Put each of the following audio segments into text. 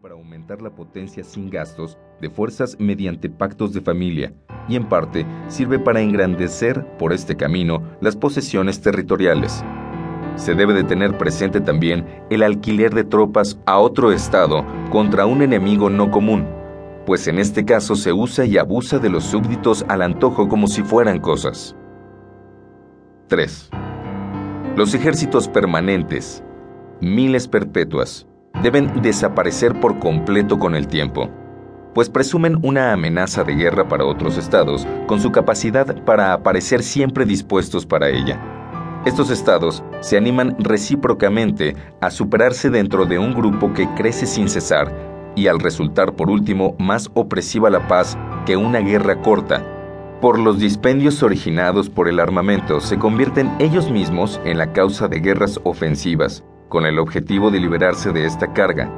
para aumentar la potencia sin gastos de fuerzas mediante pactos de familia y en parte sirve para engrandecer por este camino las posesiones territoriales. Se debe de tener presente también el alquiler de tropas a otro estado contra un enemigo no común, pues en este caso se usa y abusa de los súbditos al antojo como si fueran cosas. 3. Los ejércitos permanentes, miles perpetuas, deben desaparecer por completo con el tiempo, pues presumen una amenaza de guerra para otros estados, con su capacidad para aparecer siempre dispuestos para ella. Estos estados se animan recíprocamente a superarse dentro de un grupo que crece sin cesar y al resultar por último más opresiva la paz que una guerra corta, por los dispendios originados por el armamento se convierten ellos mismos en la causa de guerras ofensivas, con el objetivo de liberarse de esta carga.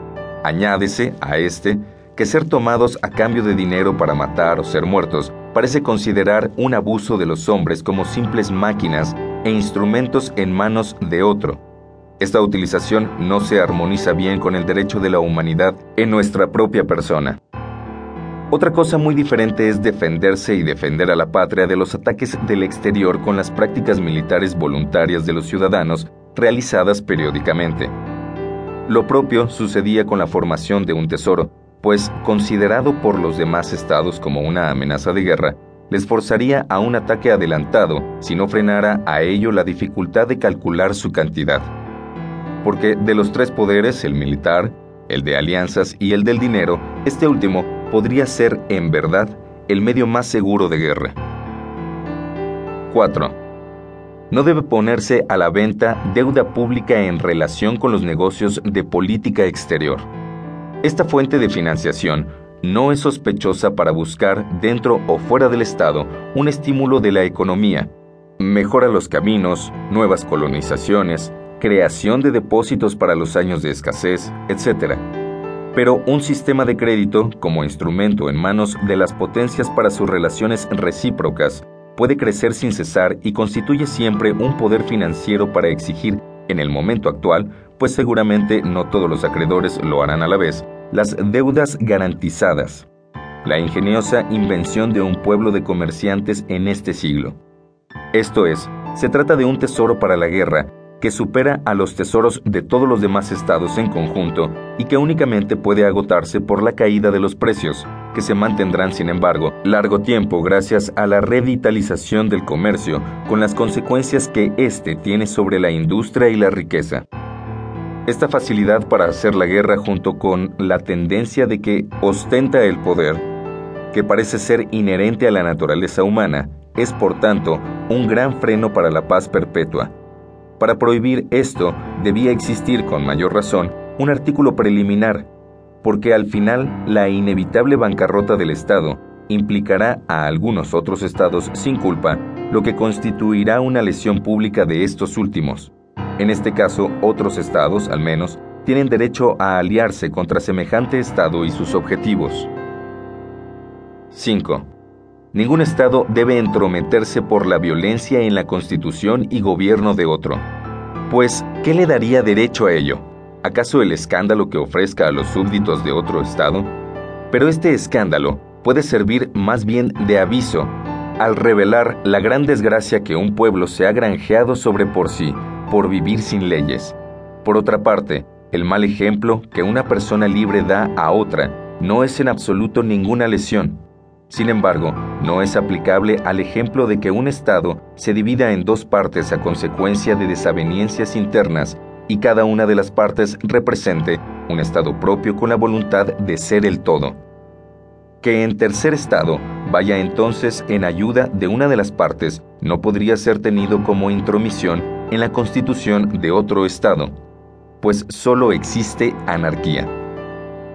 Añádese a este que ser tomados a cambio de dinero para matar o ser muertos parece considerar un abuso de los hombres como simples máquinas e instrumentos en manos de otro. Esta utilización no se armoniza bien con el derecho de la humanidad en nuestra propia persona. Otra cosa muy diferente es defenderse y defender a la patria de los ataques del exterior con las prácticas militares voluntarias de los ciudadanos realizadas periódicamente. Lo propio sucedía con la formación de un tesoro, pues considerado por los demás estados como una amenaza de guerra, les forzaría a un ataque adelantado si no frenara a ello la dificultad de calcular su cantidad. Porque de los tres poderes, el militar, el de alianzas y el del dinero, este último podría ser, en verdad, el medio más seguro de guerra. 4 no debe ponerse a la venta deuda pública en relación con los negocios de política exterior. Esta fuente de financiación no es sospechosa para buscar dentro o fuera del Estado un estímulo de la economía, mejora los caminos, nuevas colonizaciones, creación de depósitos para los años de escasez, etc. Pero un sistema de crédito como instrumento en manos de las potencias para sus relaciones recíprocas puede crecer sin cesar y constituye siempre un poder financiero para exigir, en el momento actual, pues seguramente no todos los acreedores lo harán a la vez, las deudas garantizadas, la ingeniosa invención de un pueblo de comerciantes en este siglo. Esto es, se trata de un tesoro para la guerra que supera a los tesoros de todos los demás estados en conjunto y que únicamente puede agotarse por la caída de los precios, que se mantendrán sin embargo largo tiempo gracias a la revitalización del comercio, con las consecuencias que éste tiene sobre la industria y la riqueza. Esta facilidad para hacer la guerra junto con la tendencia de que ostenta el poder, que parece ser inherente a la naturaleza humana, es por tanto un gran freno para la paz perpetua para prohibir esto debía existir con mayor razón un artículo preliminar, porque al final la inevitable bancarrota del Estado implicará a algunos otros estados sin culpa, lo que constituirá una lesión pública de estos últimos. En este caso, otros estados, al menos, tienen derecho a aliarse contra semejante estado y sus objetivos. 5. Ningún Estado debe entrometerse por la violencia en la constitución y gobierno de otro. Pues, ¿qué le daría derecho a ello? ¿Acaso el escándalo que ofrezca a los súbditos de otro Estado? Pero este escándalo puede servir más bien de aviso al revelar la gran desgracia que un pueblo se ha granjeado sobre por sí por vivir sin leyes. Por otra parte, el mal ejemplo que una persona libre da a otra no es en absoluto ninguna lesión, sin embargo, no es aplicable al ejemplo de que un Estado se divida en dos partes a consecuencia de desavenencias internas y cada una de las partes represente un Estado propio con la voluntad de ser el todo. Que en tercer Estado vaya entonces en ayuda de una de las partes no podría ser tenido como intromisión en la constitución de otro Estado, pues solo existe anarquía.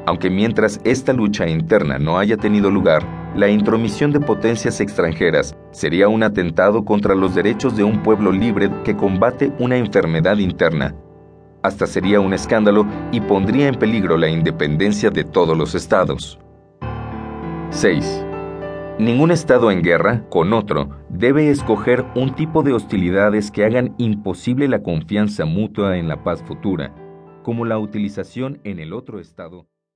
Aunque mientras esta lucha interna no haya tenido lugar, la intromisión de potencias extranjeras sería un atentado contra los derechos de un pueblo libre que combate una enfermedad interna. Hasta sería un escándalo y pondría en peligro la independencia de todos los estados. 6. Ningún estado en guerra con otro debe escoger un tipo de hostilidades que hagan imposible la confianza mutua en la paz futura, como la utilización en el otro estado